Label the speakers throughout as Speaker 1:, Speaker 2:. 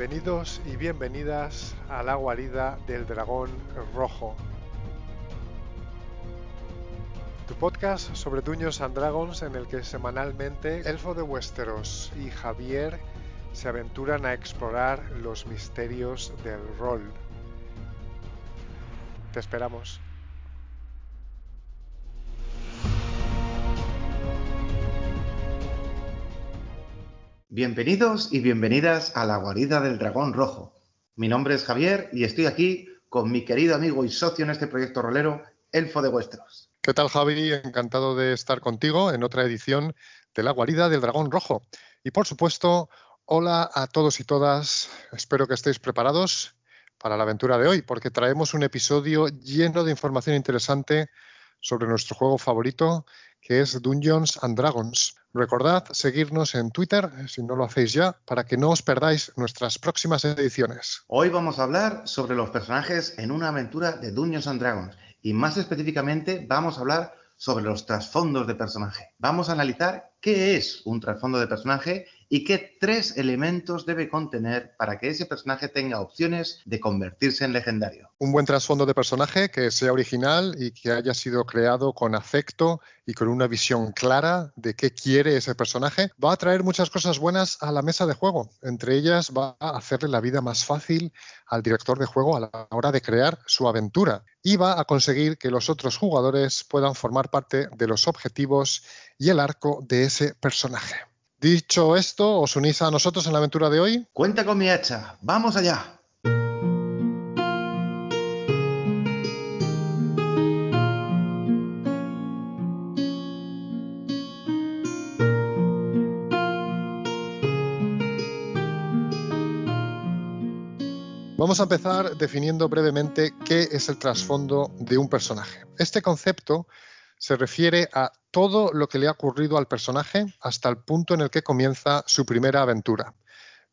Speaker 1: Bienvenidos y bienvenidas a la guarida del dragón rojo. Tu podcast sobre Dungeons and Dragons en el que semanalmente Elfo de Westeros y Javier se aventuran a explorar los misterios del rol. Te esperamos.
Speaker 2: Bienvenidos y bienvenidas a la guarida del dragón rojo. Mi nombre es Javier y estoy aquí con mi querido amigo y socio en este proyecto rolero, Elfo de Vuestros.
Speaker 1: ¿Qué tal Javi? Encantado de estar contigo en otra edición de la guarida del dragón rojo. Y por supuesto, hola a todos y todas. Espero que estéis preparados para la aventura de hoy, porque traemos un episodio lleno de información interesante sobre nuestro juego favorito, que es Dungeons and Dragons. Recordad seguirnos en Twitter, si no lo hacéis ya, para que no os perdáis nuestras próximas ediciones.
Speaker 2: Hoy vamos a hablar sobre los personajes en una aventura de Dungeons and Dragons y más específicamente vamos a hablar sobre los trasfondos de personaje. Vamos a analizar qué es un trasfondo de personaje y qué tres elementos debe contener para que ese personaje tenga opciones de convertirse en legendario.
Speaker 1: Un buen trasfondo de personaje que sea original y que haya sido creado con afecto y con una visión clara de qué quiere ese personaje, va a traer muchas cosas buenas a la mesa de juego. Entre ellas va a hacerle la vida más fácil al director de juego a la hora de crear su aventura y va a conseguir que los otros jugadores puedan formar parte de los objetivos y el arco de ese personaje. Dicho esto, ¿os unís a nosotros en la aventura de hoy?
Speaker 2: Cuenta con mi hacha, vamos allá.
Speaker 1: Vamos a empezar definiendo brevemente qué es el trasfondo de un personaje. Este concepto se refiere a todo lo que le ha ocurrido al personaje hasta el punto en el que comienza su primera aventura.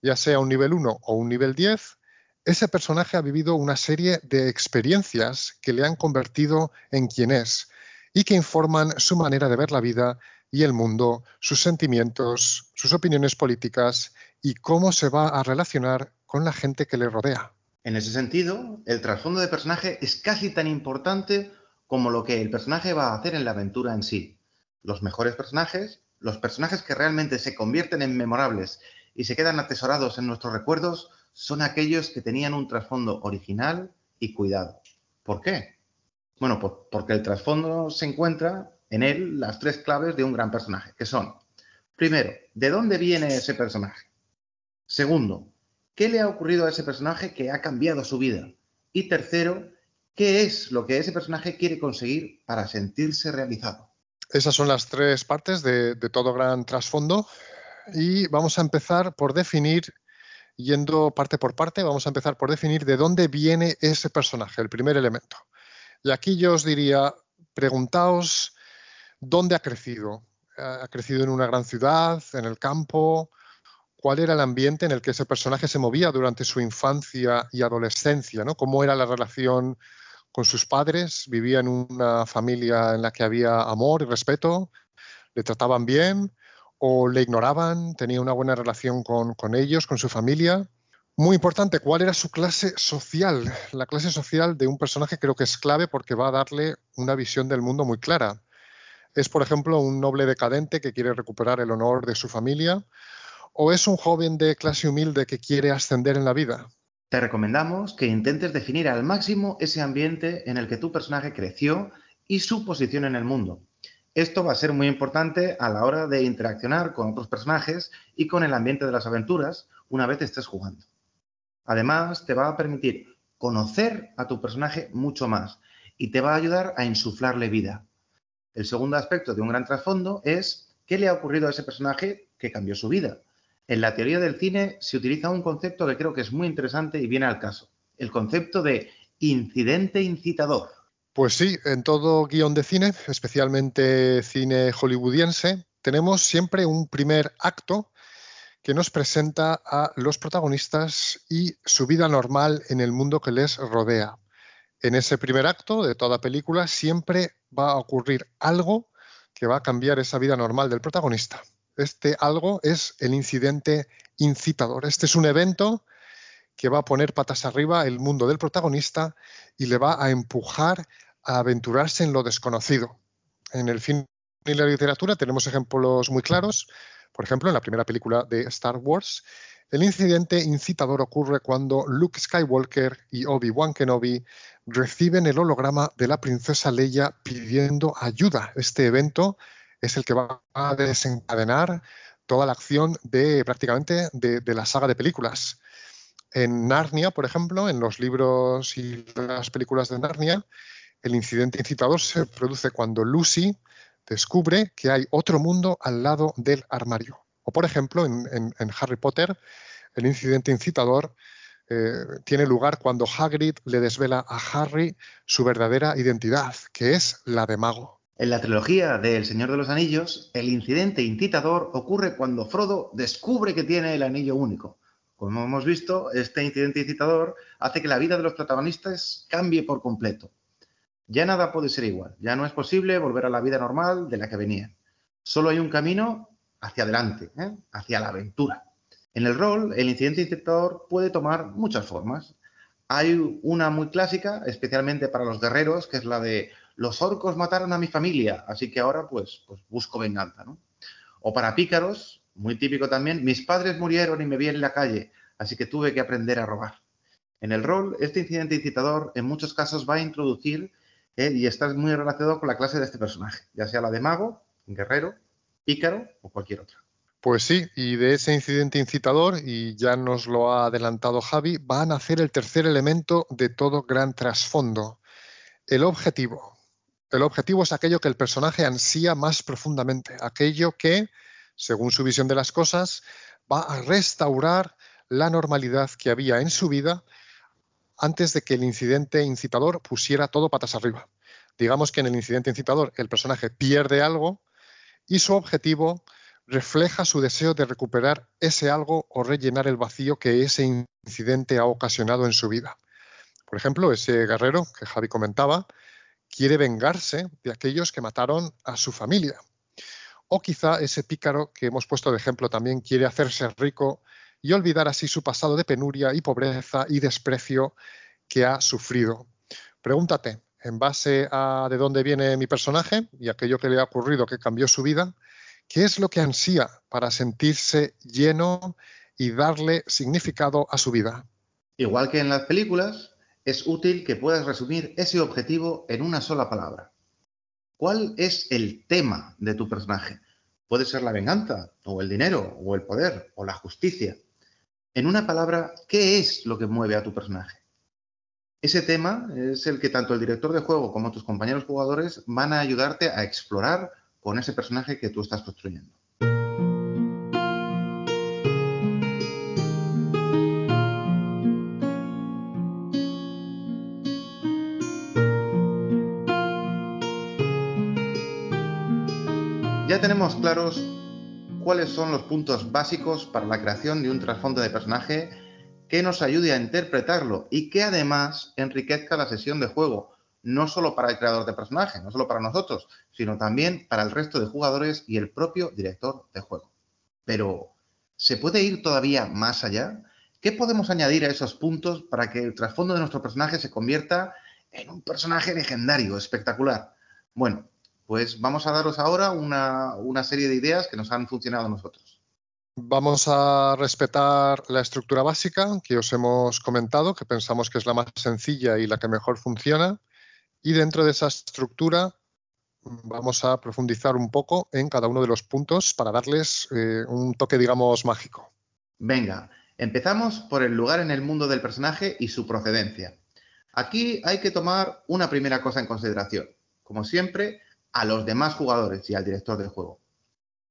Speaker 1: Ya sea un nivel 1 o un nivel 10, ese personaje ha vivido una serie de experiencias que le han convertido en quien es y que informan su manera de ver la vida y el mundo, sus sentimientos, sus opiniones políticas y cómo se va a relacionar con la gente que le rodea.
Speaker 2: En ese sentido, el trasfondo de personaje es casi tan importante como lo que el personaje va a hacer en la aventura en sí. Los mejores personajes, los personajes que realmente se convierten en memorables y se quedan atesorados en nuestros recuerdos, son aquellos que tenían un trasfondo original y cuidado. ¿Por qué? Bueno, porque el trasfondo se encuentra en él las tres claves de un gran personaje, que son, primero, ¿de dónde viene ese personaje? Segundo, ¿qué le ha ocurrido a ese personaje que ha cambiado su vida? Y tercero, qué es lo que ese personaje quiere conseguir para sentirse realizado.
Speaker 1: Esas son las tres partes de, todo gran trasfondo y vamos a empezar por definir, yendo parte por parte, vamos a empezar por definir de dónde viene ese personaje, el primer elemento. Y aquí yo os diría, preguntaos dónde ha crecido. ¿Ha crecido en una gran ciudad, en el campo? ¿Cuál era el ambiente en el que ese personaje se movía durante su infancia y adolescencia? ¿no? ¿Cómo era la relación con sus padres, vivía en una familia en la que había amor y respeto, le trataban bien o le ignoraban, tenía una buena relación con, con ellos, con su familia. Muy importante, ¿cuál era su clase social? La clase social de un personaje creo que es clave porque va a darle una visión del mundo muy clara. Es, por ejemplo, un noble decadente que quiere recuperar el honor de su familia o es un joven de clase humilde que quiere ascender en la vida.
Speaker 2: Te recomendamos que intentes definir al máximo ese ambiente en el que tu personaje creció y su posición en el mundo. Esto va a ser muy importante a la hora de interaccionar con otros personajes y con el ambiente de las aventuras una vez estés jugando. Además, te va a permitir conocer a tu personaje mucho más y te va a ayudar a insuflarle vida. El segundo aspecto de un gran trasfondo es qué le ha ocurrido a ese personaje que cambió su vida. En la teoría del cine se utiliza un concepto que creo que es muy interesante y viene al caso. El concepto de incidente incitador.
Speaker 1: Pues sí, en todo guion de cine, especialmente cine hollywoodiense, tenemos siempre un primer acto que nos presenta a los protagonistas y su vida normal en el mundo que les rodea. En ese primer acto de toda película siempre va a ocurrir algo que va a cambiar esa vida normal del protagonista. Este algo es el incidente incitador. Este es un evento que va a poner patas arriba el mundo del protagonista y le va a empujar a aventurarse en lo desconocido. En el cine y la literatura tenemos ejemplos muy claros. Por ejemplo, en la primera película de Star Wars, el incidente incitador ocurre cuando Luke Skywalker y Obi-Wan Kenobi reciben el holograma de la princesa Leia pidiendo ayuda. Este evento es el que va a desencadenar toda la acción de prácticamente de, la saga de películas. En Narnia, por ejemplo, en los libros y las películas de Narnia, el incidente incitador se produce cuando Lucy descubre que hay otro mundo al lado del armario. O, por ejemplo, en, Harry Potter, el incidente incitador eh, tiene lugar cuando Hagrid le desvela a Harry su verdadera identidad, que es la de mago.
Speaker 2: En la trilogía de El Señor de los Anillos, el incidente incitador ocurre cuando Frodo descubre que tiene el anillo único. Como hemos visto, este incidente incitador hace que la vida de los protagonistas cambie por completo. Ya nada puede ser igual, ya no es posible volver a la vida normal de la que venían. Solo hay un camino hacia adelante, ¿eh? hacia la aventura. En el rol, el incidente incitador puede tomar muchas formas. Hay una muy clásica, especialmente para los guerreros, que es la de los orcos mataron a mi familia, así que ahora pues, pues busco venganza. O para pícaros, muy típico también, mis padres murieron y me vi en la calle, así que tuve que aprender a robar. En el rol, este incidente incitador en muchos casos va a introducir eh, y está muy relacionado con la clase de este personaje, ya sea la de mago, guerrero, pícaro o cualquier otra.
Speaker 1: Pues sí, y de ese incidente incitador, y ya nos lo ha adelantado Javi, va a nacer el tercer elemento de todo gran trasfondo, el objetivo. El objetivo es aquello que el personaje ansía más profundamente, aquello que, según su visión de las cosas, va a restaurar la normalidad que había en su vida antes de que el incidente incitador pusiera todo patas arriba. Digamos que en el incidente incitador el personaje pierde algo y su objetivo refleja su deseo de recuperar ese algo o rellenar el vacío que ese incidente ha ocasionado en su vida. Por ejemplo, ese guerrero que Javi comentaba quiere vengarse de aquellos que mataron a su familia. O quizá ese pícaro que hemos puesto de ejemplo también quiere hacerse rico y olvidar así su pasado de penuria y pobreza y desprecio que ha sufrido. Pregúntate, en base a de dónde viene mi personaje y aquello que le ha ocurrido que cambió su vida, ¿qué es lo que ansía para sentirse lleno y darle significado a su vida?
Speaker 2: Igual que en las películas, es útil que puedas resumir ese objetivo en una sola palabra. ¿Cuál es el tema de tu personaje? Puede ser la venganza, o el dinero, o el poder, o la justicia. En una palabra, ¿qué es lo que mueve a tu personaje? Ese tema es el que tanto el director de juego como tus compañeros jugadores van a ayudarte a explorar con ese personaje que tú estás construyendo. Tenemos claros cuáles son los puntos básicos para la creación de un trasfondo de personaje que nos ayude a interpretarlo y que además enriquezca la sesión de juego, no solo para el creador de personaje, no solo para nosotros, sino también para el resto de jugadores y el propio director de juego. Pero, ¿se puede ir todavía más allá? ¿Qué podemos añadir a esos puntos para que el trasfondo de nuestro personaje se convierta en un personaje legendario, espectacular? Bueno, pues vamos a daros ahora una, serie de ideas que nos han funcionado a nosotros.
Speaker 1: Vamos a respetar la estructura básica que os hemos comentado, que pensamos que es la más sencilla y la que mejor funciona. Y dentro de esa estructura vamos a profundizar un poco en cada uno de los puntos para darles eh, un toque, digamos, mágico.
Speaker 2: Venga, empezamos por el lugar en el mundo del personaje y su procedencia. Aquí hay que tomar una primera cosa en consideración. Como siempre, a los demás jugadores y al director del juego.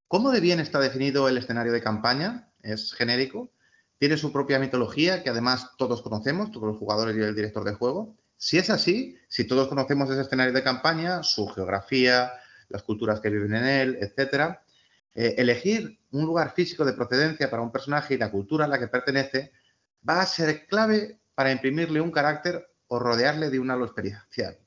Speaker 2: ¿Cómo de bien está definido el escenario de campaña? Es genérico. Tiene su propia mitología que además todos conocemos, todos los jugadores y el director del juego. Si es así, si todos conocemos ese escenario de campaña, su geografía, las culturas que viven en él, etcétera, eh, elegir un lugar físico de procedencia para un personaje y la cultura a la que pertenece va a ser clave para imprimirle un carácter o rodearle de un halo experiencial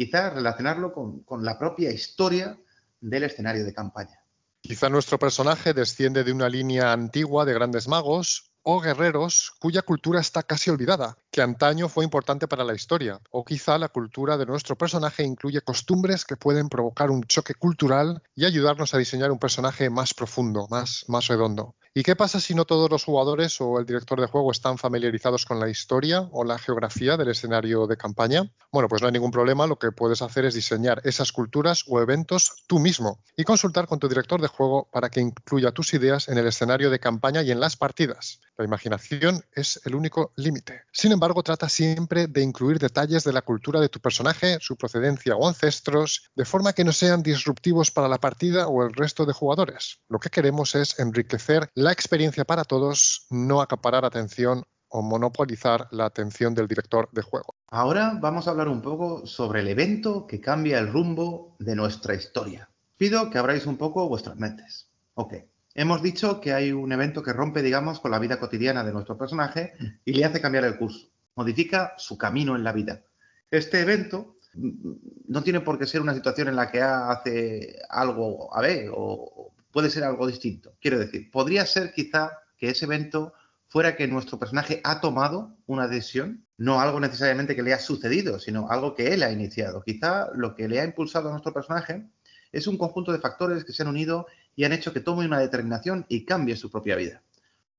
Speaker 2: quizás relacionarlo con, la propia historia del escenario de campaña.
Speaker 1: Quizá nuestro personaje desciende de una línea antigua de grandes magos o guerreros cuya cultura está casi olvidada, que antaño fue importante para la historia, o quizá la cultura de nuestro personaje incluye costumbres que pueden provocar un choque cultural y ayudarnos a diseñar un personaje más profundo, más, más redondo. ¿Y qué pasa si no todos los jugadores o el director de juego están familiarizados con la historia o la geografía del escenario de campaña? Bueno, pues no hay ningún problema, lo que puedes hacer es diseñar esas culturas o eventos tú mismo y consultar con tu director de juego para que incluya tus ideas en el escenario de campaña y en las partidas. La imaginación es el único límite. Sin embargo, trata siempre de incluir detalles de la cultura de tu personaje, su procedencia o ancestros, de forma que no sean disruptivos para la partida o el resto de jugadores. Lo que queremos es enriquecer la experiencia para todos, no acaparar atención o monopolizar la atención del director de juego.
Speaker 2: Ahora vamos a hablar un poco sobre el evento que cambia el rumbo de nuestra historia. Pido que abráis un poco vuestras mentes. Ok, hemos dicho que hay un evento que rompe, digamos, con la vida cotidiana de nuestro personaje y le hace cambiar el curso, modifica su camino en la vida. Este evento mm, no tiene por qué ser una situación en la que hace algo a B o puede ser algo distinto. Quiero decir, podría ser quizá que ese evento fuera que nuestro personaje ha tomado una decisión, no algo necesariamente que le ha sucedido, sino algo que él ha iniciado. Quizá lo que le ha impulsado a nuestro personaje es un conjunto de factores que se han unido y han hecho que tome una determinación y cambie su propia vida.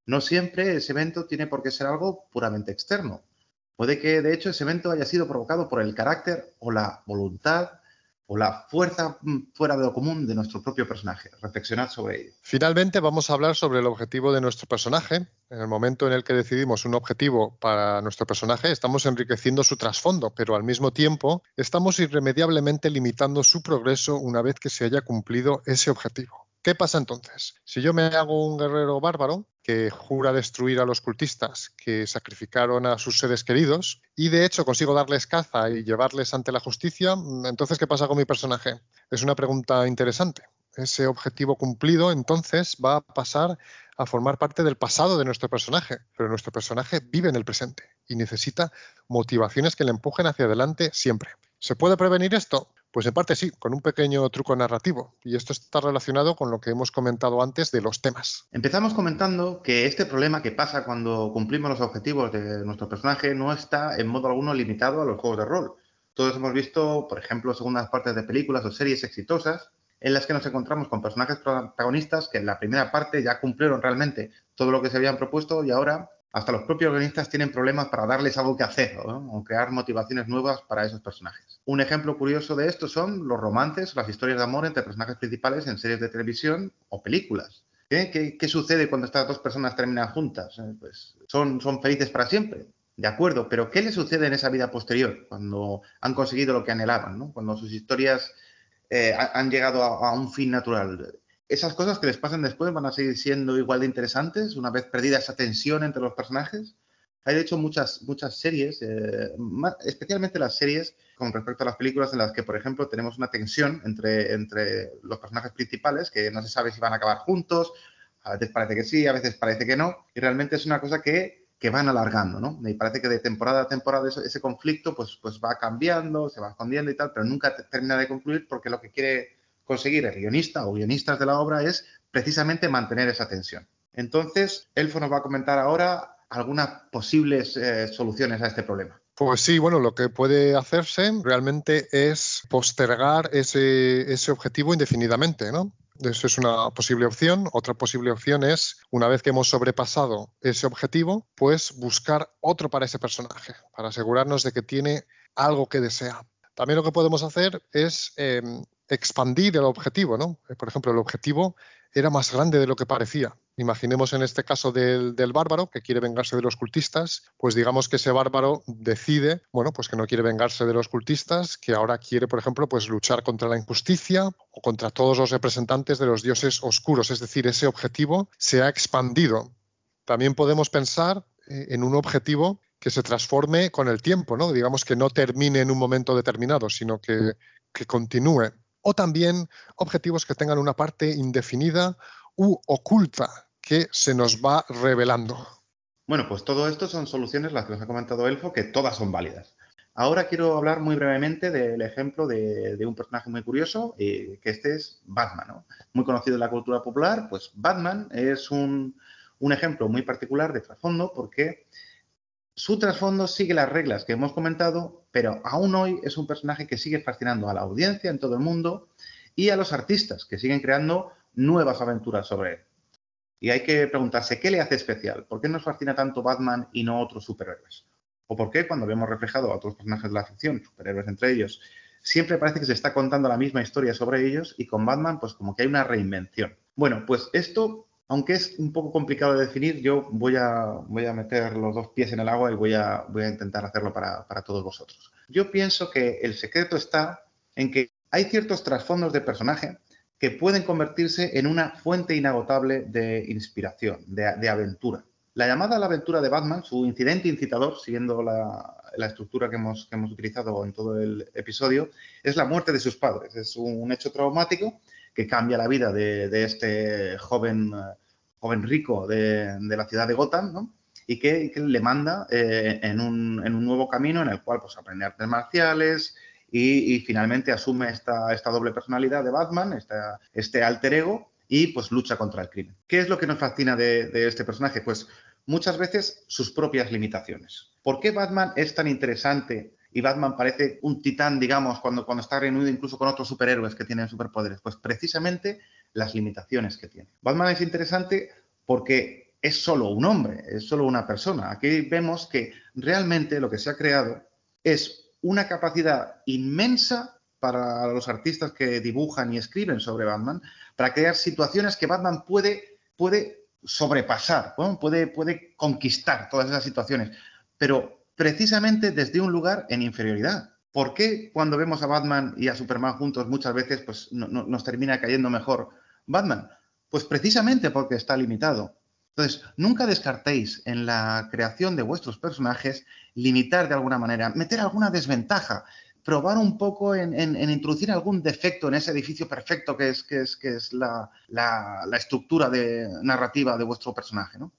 Speaker 2: No siempre ese evento tiene por qué ser algo puramente externo. Puede que, de hecho, ese evento haya sido provocado por el carácter o la voluntad o la fuerza mm, fuera de lo común de nuestro propio personaje. Reflexionad sobre ello.
Speaker 1: Finalmente vamos a hablar sobre el objetivo de nuestro personaje. En el momento en el que decidimos un objetivo para nuestro personaje, estamos enriqueciendo su trasfondo, pero al mismo tiempo estamos irremediablemente limitando su progreso una vez que se haya cumplido ese objetivo. ¿Qué pasa entonces? Si yo me hago un guerrero bárbaro que jura destruir a los cultistas que sacrificaron a sus seres queridos y de hecho consigo darles caza y llevarles ante la justicia, entonces ¿qué pasa con mi personaje? Es una pregunta interesante. Ese objetivo cumplido entonces va a pasar a formar parte del pasado de nuestro personaje, pero nuestro personaje vive en el presente y necesita motivaciones que le empujen hacia adelante siempre. ¿Se puede prevenir esto? Pues en parte sí, con un pequeño truco narrativo. Y esto está relacionado con lo que hemos comentado antes de los temas.
Speaker 2: Empezamos comentando que este problema que pasa cuando cumplimos los objetivos de nuestro personaje no está en modo alguno limitado a los juegos de rol. Todos hemos visto, por ejemplo, segundas partes de películas o series exitosas en las que nos encontramos con personajes protagonistas que en la primera parte ya cumplieron realmente todo lo que se habían propuesto y ahora hasta los propios guionistas tienen problemas para darles algo que hacer o crear motivaciones nuevas para esos personajes. Un ejemplo curioso de esto son los romances las historias de amor entre personajes principales en series de televisión o películas. ¿Qué, sucede cuando estas dos personas terminan juntas? Eh, pues son, son felices para siempre. De acuerdo, pero ¿qué les sucede en esa vida posterior cuando han conseguido lo que anhelaban? Cuando sus historias eh, han llegado a, un fin natural esas cosas que les pasan después van a seguir siendo igual de interesantes una vez perdida esa tensión entre los personajes. Hay de hecho muchas, muchas series, eh, especialmente las series con respecto a las películas en las que, por ejemplo, tenemos una tensión entre, entre los personajes principales que no se sabe si van a acabar juntos, a veces parece que sí, a veces parece que no, y realmente es una cosa que, que van alargando, ¿no? Y parece que de temporada a temporada ese, conflicto pues, pues va cambiando, se va escondiendo y tal, pero nunca termina de concluir porque lo que quiere conseguir el guionista o guionistas de la obra es precisamente mantener esa tensión. Entonces, Elfo nos va a comentar ahora algunas posibles eh, soluciones a este problema.
Speaker 1: Pues sí, bueno, lo que puede hacerse realmente es postergar ese, objetivo indefinidamente, ¿no? Eso es una posible opción. Otra posible opción es, una vez que hemos sobrepasado ese objetivo, pues buscar otro para ese personaje, para asegurarnos de que tiene algo que desea. También lo que podemos hacer es em, expandir el objetivo, ¿no? Eh, por ejemplo, el objetivo era más grande de lo que parecía. Imaginemos en este caso del, bárbaro que quiere vengarse de los cultistas, pues digamos que ese bárbaro decide, bueno, pues que no quiere vengarse de los cultistas, que ahora quiere, por ejemplo, pues luchar contra la injusticia o contra todos los representantes de los dioses oscuros. Es decir, ese objetivo se ha expandido. También podemos pensar eh, en un objetivo que se transforme con el tiempo, ¿no? Digamos que no termine en un momento determinado, sino que, que continúe o también objetivos que tengan una parte indefinida u oculta que se nos va revelando.
Speaker 2: Bueno, pues todo esto son soluciones, las que nos ha comentado Elfo, que todas son válidas. Ahora quiero hablar muy brevemente del ejemplo de, un personaje muy curioso, eh, que este es Batman, Muy conocido en la cultura popular, pues Batman es un, un ejemplo muy particular de trasfondo porque su trasfondo sigue las reglas que hemos comentado, pero aún hoy es un personaje que sigue fascinando a la audiencia en todo el mundo y a los artistas que siguen creando nuevas aventuras sobre él. Y hay que preguntarse, ¿qué le hace especial? ¿Por qué nos fascina tanto Batman y no otros superhéroes? ¿O por qué cuando vemos reflejado a otros personajes de la ficción, superhéroes entre ellos, siempre parece que se está contando la misma historia sobre ellos y con Batman pues como que hay una reinvención? Bueno, pues esto, aunque es un poco complicado de definir, yo voy a, voy a meter los dos pies en el agua y voy a, voy a intentar hacerlo para, para todos vosotros. Yo pienso que el secreto está en que hay ciertos trasfondos de personaje que pueden convertirse en una fuente inagotable de inspiración, de, aventura. La llamada a la aventura de Batman, su incidente incitador, siguiendo la, estructura que hemos, utilizado en todo el episodio, es la muerte de sus padres. Es un, hecho traumático que cambia la vida de, este joven, joven rico de, la ciudad de Gotham, y que, le manda eh, en, un, nuevo camino en el cual pues, aprende artes marciales, y, finalmente asume esta, esta, doble personalidad de Batman, este alter ego, y pues lucha contra el crimen. ¿Qué es lo que nos fascina de, este personaje? Pues muchas veces sus propias limitaciones. ¿Por qué Batman es tan interesante y Batman parece un titán, digamos, cuando, cuando está reunido incluso con otros superhéroes que tienen superpoderes? Pues precisamente las limitaciones que tiene. Batman es interesante porque es solo un hombre, es solo una persona. Aquí vemos que realmente lo que se ha creado es una capacidad inmensa para los artistas que dibujan y escriben sobre Batman, para crear situaciones que Batman puede, puede sobrepasar, puede, puede conquistar todas esas situaciones, pero precisamente desde un lugar en inferioridad. ¿Por qué cuando vemos a Batman y a Superman juntos muchas veces pues, nos termina cayendo mejor Batman? Pues precisamente porque está limitado. Entonces, nunca descartéis en la creación de vuestros personajes limitar de alguna manera, meter alguna desventaja, probar un poco en, introducir algún defecto en ese edificio perfecto que es, que es, que es la, estructura de, narrativa de vuestro personaje. ¿no?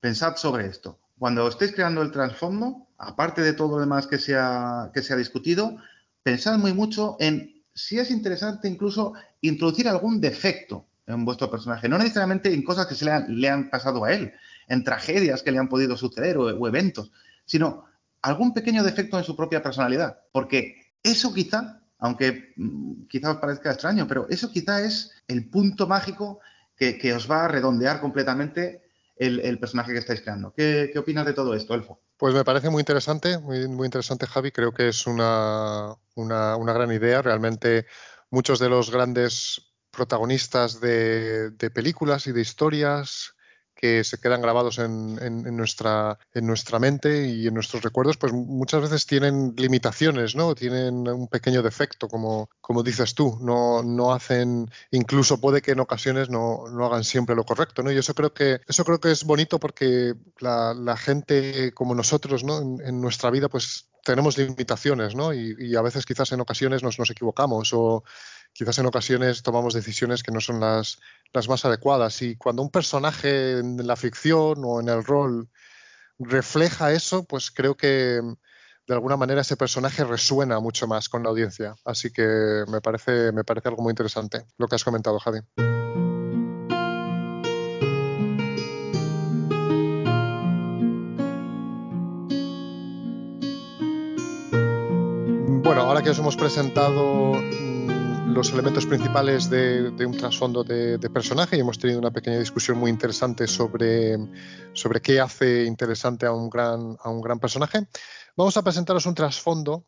Speaker 2: Pensad sobre esto. Cuando estéis creando el trasfondo, aparte de todo lo demás que se ha, que se ha discutido, pensad muy mucho en si es interesante incluso introducir algún defecto en vuestro personaje. No necesariamente en cosas que se le han, pasado a él, en tragedias que le han podido suceder o, eventos, sino algún pequeño defecto en su propia personalidad. Porque eso quizá, aunque mm, quizá os parezca extraño, pero eso quizá es el punto mágico que, os va a redondear completamente el, personaje que estáis creando. ¿Qué, opinas de todo esto, Elfo?
Speaker 1: Pues me parece muy interesante, muy, muy interesante, Javi. Creo que es una, una, una gran idea. Realmente muchos de los grandes protagonistas de, películas y de historias que se quedan grabados en, nuestra, en nuestra mente y en nuestros recuerdos, pues muchas veces tienen limitaciones, ¿no? Tienen un pequeño defecto, como, como dices tú. No, no hacen, incluso puede que en ocasiones no, no, hagan siempre lo correcto, ¿no? Y eso creo que, eso creo que es bonito porque la, gente como nosotros, ¿no? En, nuestra vida, pues tenemos limitaciones, ¿no? Y, a veces quizás en ocasiones nos, nos equivocamos quizás en ocasiones tomamos decisiones que no son las, las más adecuadas. Y cuando un personaje en la ficción o en el rol refleja eso, pues creo que de alguna manera ese personaje resuena mucho más con la audiencia. Así que me parece, me parece algo muy interesante lo que has comentado, Javi. Bueno, ahora que os hemos presentado los elementos principales de, un trasfondo de, personaje y hemos tenido una pequeña discusión muy interesante sobre, sobre qué hace interesante a un, gran, a un gran personaje. Vamos a presentaros un trasfondo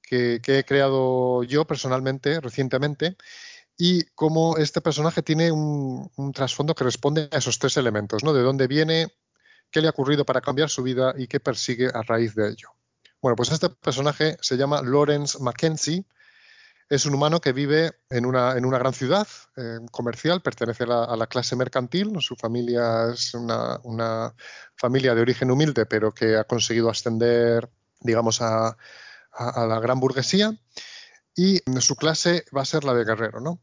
Speaker 1: que, he creado yo personalmente recientemente y cómo este personaje tiene un, un trasfondo que responde a esos tres elementos, ¿no? De dónde viene, qué le ha ocurrido para cambiar su vida y qué persigue a raíz de ello. Bueno, pues este personaje se llama Lawrence Mackenzie es un humano que vive en una, en una gran ciudad eh, comercial, pertenece a la, clase mercantil, su familia es una, familia de origen humilde, pero que ha conseguido ascender, digamos, a, a la gran burguesía, y su clase va a ser la de guerrero, ¿no?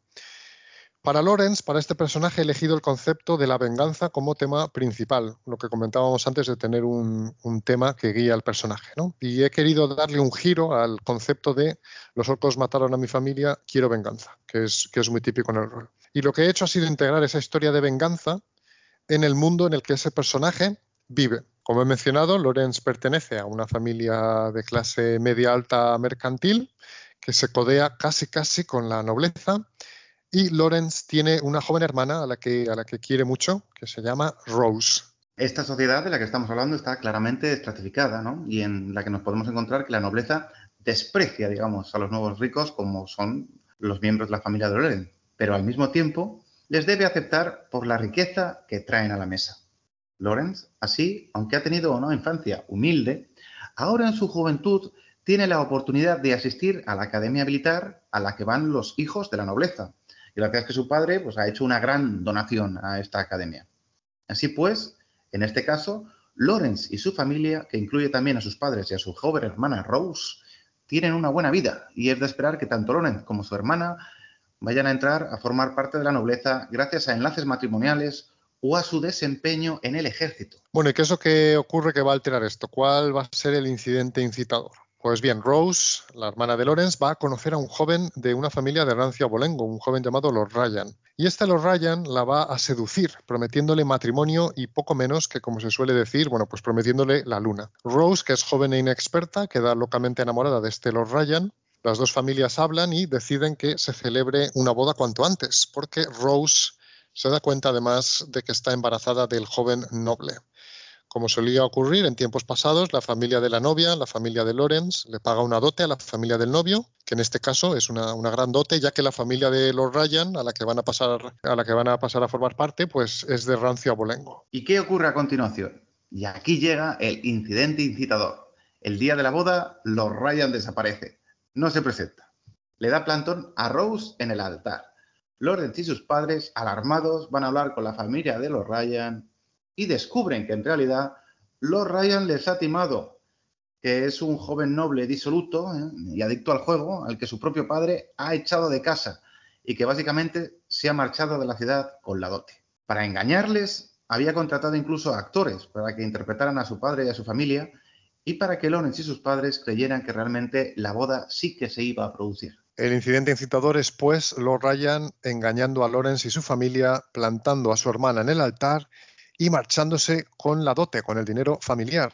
Speaker 1: Para Lorenz, para este personaje, he elegido el concepto de la venganza como tema principal, lo que comentábamos antes de tener un, tema que guía al personaje. Y he querido darle un giro al concepto de los orcos mataron a mi familia, quiero venganza, que es, que es muy típico en el rol. Y lo que he hecho ha sido integrar esa historia de venganza en el mundo en el que ese personaje vive. Como he mencionado, Lorenz pertenece a una familia de clase media alta mercantil que se codea casi casi con la nobleza y Lorenz tiene una joven hermana a la que, a la que quiere mucho, que se llama Rose.
Speaker 2: Esta sociedad de la que estamos hablando está claramente estratificada, ¿no? Y en la que nos podemos encontrar que la nobleza desprecia, digamos, a los nuevos ricos como son los miembros de la familia de Lorenz, pero al mismo tiempo les debe aceptar por la riqueza que traen a la mesa. Lorenz, así, aunque ha tenido una infancia humilde, ahora en su juventud tiene la oportunidad de asistir a la academia militar a la que van los hijos de la nobleza. Verdad es que su padre pues, ha hecho una gran donación a esta academia. Así pues, en este caso, Lorenz y su familia, que incluye también a sus padres y a su joven hermana Rose, tienen una buena vida y es de esperar que tanto Lorenz como su hermana vayan a entrar a formar parte de la nobleza gracias a enlaces matrimoniales o a su desempeño en el ejército.
Speaker 1: Bueno, ¿y qué es lo que ocurre que va a alterar esto? ¿Cuál va a ser el incidente incitador? Pues bien, Rose, la hermana de Lawrence, va a conocer a un joven de una familia de rancia Abolengo, un joven llamado Lord Ryan. Y este Lord Ryan la va a seducir, prometiéndole matrimonio y poco menos que, como se suele decir, bueno, pues prometiéndole la luna. Rose, que es joven e inexperta, queda locamente enamorada de este Lord Ryan. Las dos familias hablan y deciden que se celebre una boda cuanto antes, porque Rose se da cuenta además de que está embarazada del joven noble. Como solía ocurrir en tiempos pasados, la familia de la novia, la familia de Lorenz, le paga una dote a la familia del novio, que en este caso es una, gran dote, ya que la familia de Lord Ryan, a la que van a pasar, a la que van a pasar a formar parte, pues es de rancio abolengo.
Speaker 2: ¿Y qué ocurre a continuación? Y aquí llega el incidente incitador. El día de la boda, Lord Ryan desaparece. No se presenta. Le da plantón a Rose en el altar. Lorenz y sus padres, alarmados, van a hablar con la familia de Lord Ryan y descubren que en realidad Lord Ryan les ha timado, que es un joven noble disoluto ¿eh? y adicto al juego, al que su propio padre ha echado de casa y que básicamente se ha marchado de la ciudad con la dote. Para engañarles, había contratado incluso actores para que interpretaran a su padre y a su familia y para que Lawrence y sus padres creyeran que realmente la boda sí que se iba a producir.
Speaker 1: El incidente incitador es, pues, Lord Ryan engañando a Lawrence y su familia, plantando a su hermana en el altar y marchándose con la dote, con el dinero familiar.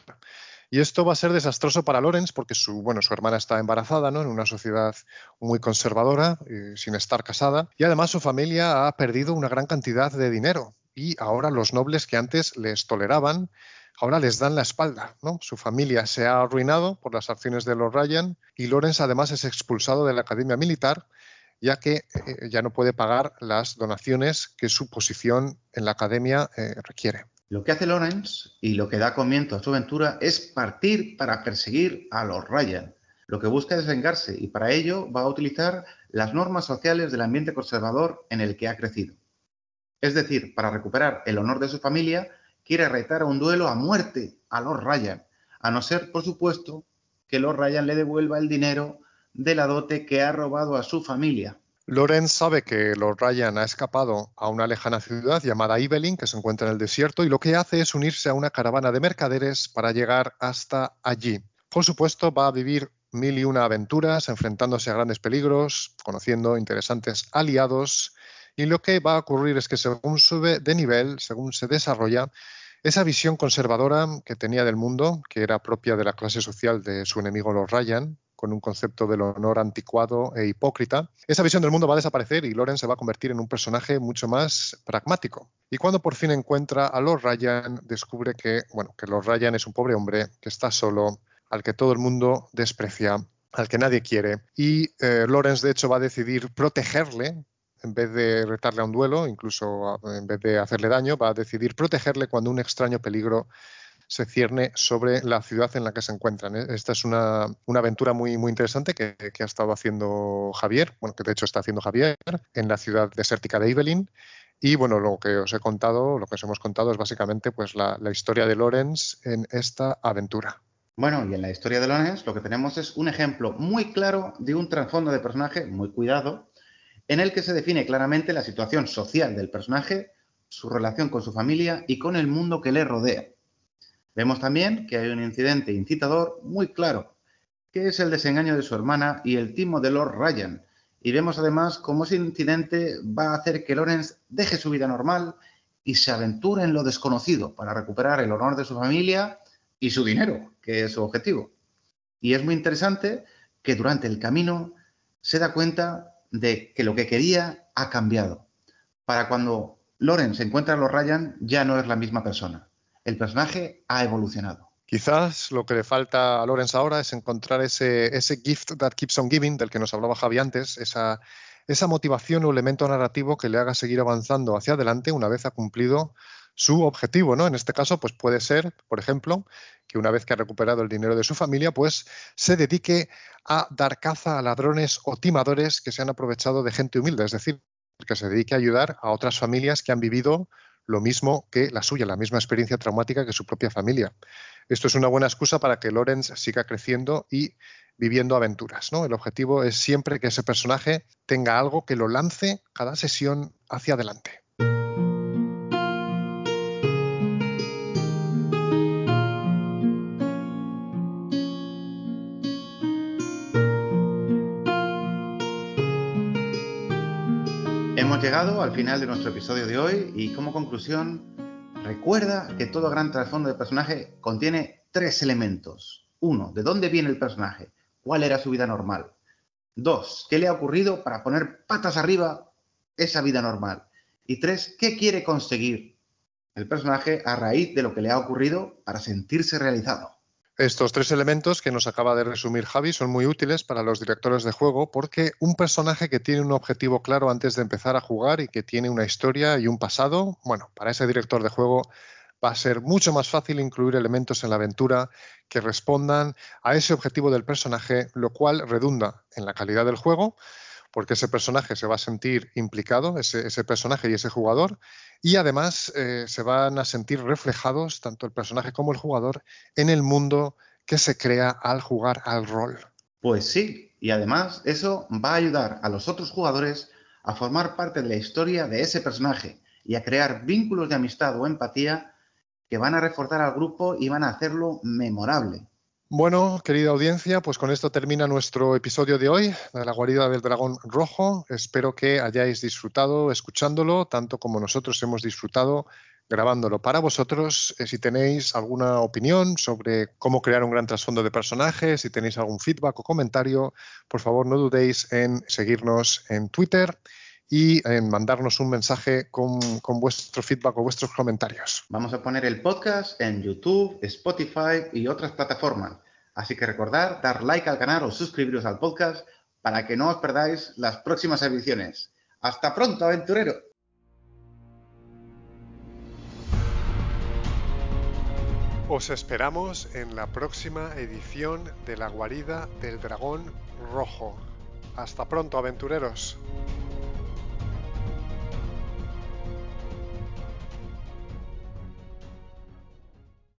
Speaker 1: Y esto va a ser desastroso para Lorenz porque su, bueno, su hermana está embarazada ¿no? en una sociedad muy conservadora, eh, sin estar casada, y además su familia ha perdido una gran cantidad de dinero. Y ahora los nobles que antes les toleraban, ahora les dan la espalda. ¿no? Su familia se ha arruinado por las acciones de los Ryan y Lorenz además es expulsado de la academia militar ya que eh, ya no puede pagar las donaciones que su posición en la academia eh, requiere.
Speaker 2: Lo que hace Lawrence y lo que da comienzo a su aventura es partir para perseguir a los Ryan. Lo que busca es vengarse y para ello va a utilizar las normas sociales del ambiente conservador en el que ha crecido. Es decir, para recuperar el honor de su familia, quiere retar a un duelo a muerte a Lord Ryan, a no ser, por supuesto, que Lord Ryan le devuelva el dinero de la dote que ha robado a su familia.
Speaker 1: Lorenz sabe que Lord Ryan ha escapado a una lejana ciudad llamada Ibelin, que se encuentra en el desierto, y lo que hace es unirse a una caravana de mercaderes para llegar hasta allí. Por supuesto, va a vivir mil y una aventuras, enfrentándose a grandes peligros, conociendo interesantes aliados, y lo que va a ocurrir es que según sube de nivel, según se desarrolla, esa visión conservadora que tenía del mundo, que era propia de la clase social de su enemigo Lord Ryan, con un concepto del honor anticuado e hipócrita, esa visión del mundo va a desaparecer y Loren se va a convertir en un personaje mucho más pragmático. Y cuando por fin encuentra a Lord Ryan, descubre que, bueno, que Lord Ryan es un pobre hombre que está solo, al que todo el mundo desprecia, al que nadie quiere. Y eh, Lawrence, de hecho, va a decidir protegerle en vez de retarle a un duelo, incluso en vez de hacerle daño, va a decidir protegerle cuando un extraño peligro se cierne sobre la ciudad en la que se encuentran. ¿eh? Esta es una, aventura muy, muy interesante que, ha estado haciendo Javier, bueno, que de hecho está haciendo Javier, en la ciudad desértica de Ibelin. Y bueno, lo que os he contado, lo que os hemos contado es básicamente pues la, historia de Lorenz en esta aventura.
Speaker 2: Bueno, y en la historia de Lorenz lo que tenemos es un ejemplo muy claro de un trasfondo de personaje muy cuidado, en el que se define claramente la situación social del personaje, su relación con su familia y con el mundo que le rodea. Vemos también que hay un incidente incitador muy claro, que es el desengaño de su hermana y el timo de Lord Ryan. Y vemos además cómo ese incidente va a hacer que Lawrence deje su vida normal y se aventura en lo desconocido para recuperar el honor de su familia y su dinero, que es su objetivo. Y es muy interesante que durante el camino se da cuenta de que lo que quería ha cambiado. Para cuando Loren se encuentra a los Ryan, ya no es la misma persona. El personaje ha evolucionado.
Speaker 1: Quizás lo que le falta a Lorenz ahora es encontrar ese, gift that keeps on giving del que nos hablaba Javi antes, esa, esa motivación o elemento narrativo que le haga seguir avanzando hacia adelante una vez ha cumplido su objetivo, ¿no? En este caso, pues puede ser, por ejemplo, que una vez que ha recuperado el dinero de su familia, pues se dedique a dar caza a ladrones o timadores que se han aprovechado de gente humilde, es decir, que se dedique a ayudar a otras familias que han vivido lo mismo que la suya, la misma experiencia traumática que su propia familia. Esto es una buena excusa para que Lorenz siga creciendo y viviendo aventuras. ¿no? El objetivo es siempre que ese personaje tenga algo que lo lance cada sesión hacia adelante.
Speaker 2: Llegado al final de nuestro episodio de hoy y como conclusión, recuerda que todo gran trasfondo de personaje contiene tres elementos. Uno, ¿de dónde viene el personaje? ¿Cuál era su vida normal? Dos, ¿qué le ha ocurrido para poner patas arriba esa vida normal? Y tres, ¿qué quiere conseguir el personaje a raíz de lo que le ha ocurrido para sentirse realizado?
Speaker 1: Estos tres elementos que nos acaba de resumir Javi son muy útiles para los directores de juego porque un personaje que tiene un objetivo claro antes de empezar a jugar y que tiene una historia y un pasado, bueno, para ese director de juego va a ser mucho más fácil incluir elementos en la aventura que respondan a ese objetivo del personaje, lo cual redunda en la calidad del juego, porque ese personaje se va a sentir implicado, ese, personaje y ese jugador, y además eh, se van a sentir reflejados, tanto el personaje como el jugador, en el mundo que se crea al jugar al rol.
Speaker 2: Pues sí, y además eso va a ayudar a los otros jugadores a formar parte de la historia de ese personaje y a crear vínculos de amistad o empatía que van a reforzar al grupo y van a hacerlo memorable.
Speaker 1: Bueno, querida audiencia, pues con esto termina nuestro episodio de hoy de la guarida del dragón rojo. Espero que hayáis disfrutado escuchándolo, tanto como nosotros hemos disfrutado grabándolo para vosotros. Eh, si tenéis alguna opinión sobre cómo crear un gran trasfondo de personajes, si tenéis algún feedback o comentario, por favor no dudéis en seguirnos en Twitter y en mandarnos un mensaje con, con, vuestro feedback o vuestros comentarios.
Speaker 2: Vamos a poner el podcast en YouTube, Spotify y otras plataformas. Así que recordad dar like al canal o suscribiros al podcast para que no os perdáis las próximas ediciones. Hasta pronto, aventurero.
Speaker 1: Os esperamos en la próxima edición de La Guarida del Dragón Rojo. Hasta pronto, aventureros.